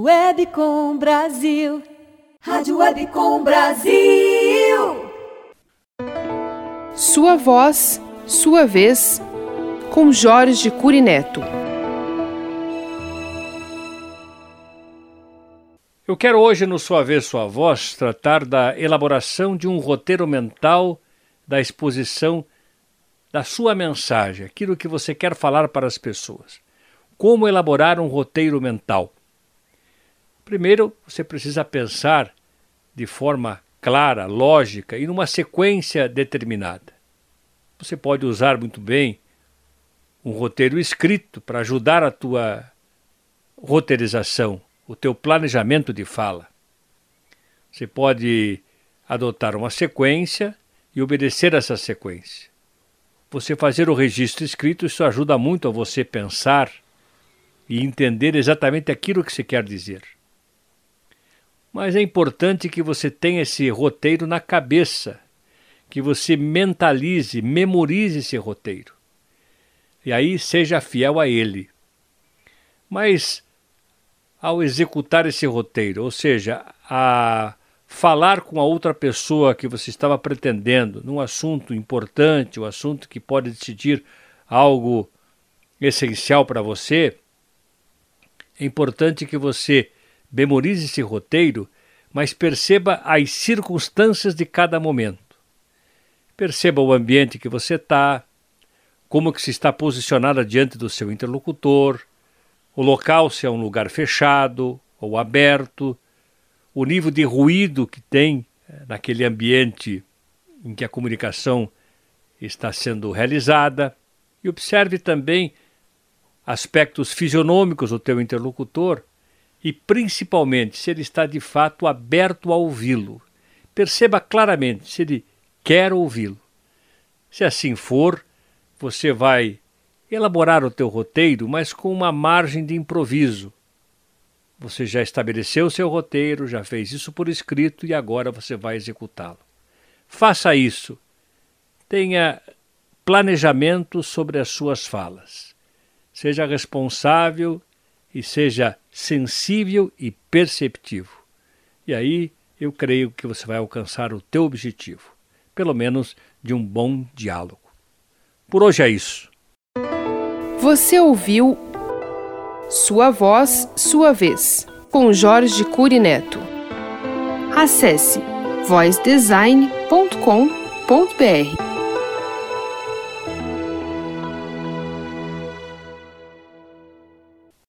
Webcom Brasil. Rádio Webcom Brasil. Sua voz, sua vez, com Jorge Curineto. Eu quero hoje, no Sua Vez, Sua Voz, tratar da elaboração de um roteiro mental da exposição da sua mensagem, aquilo que você quer falar para as pessoas. Como elaborar um roteiro mental? Primeiro, você precisa pensar de forma clara, lógica e numa sequência determinada. Você pode usar muito bem um roteiro escrito para ajudar a tua roteirização, o teu planejamento de fala. Você pode adotar uma sequência e obedecer essa sequência. Você fazer o registro escrito, isso ajuda muito a você pensar e entender exatamente aquilo que você quer dizer. Mas é importante que você tenha esse roteiro na cabeça, que você mentalize, memorize esse roteiro. E aí seja fiel a ele. Mas ao executar esse roteiro, ou seja, a falar com a outra pessoa que você estava pretendendo num assunto importante, um assunto que pode decidir algo essencial para você, é importante que você memorize esse roteiro, mas perceba as circunstâncias de cada momento. Perceba o ambiente que você está, como que se está posicionada diante do seu interlocutor, o local se é um lugar fechado ou aberto, o nível de ruído que tem eh, naquele ambiente em que a comunicação está sendo realizada e observe também aspectos fisionômicos do teu interlocutor e principalmente se ele está de fato aberto a ouvi-lo. Perceba claramente se ele quer ouvi-lo. Se assim for, você vai elaborar o teu roteiro, mas com uma margem de improviso. Você já estabeleceu o seu roteiro, já fez isso por escrito e agora você vai executá-lo. Faça isso. Tenha planejamento sobre as suas falas. Seja responsável e seja sensível e perceptivo. E aí eu creio que você vai alcançar o teu objetivo, pelo menos de um bom diálogo. Por hoje é isso. Você ouviu Sua Voz, Sua Vez, com Jorge Curineto. Acesse voicedesign.com.br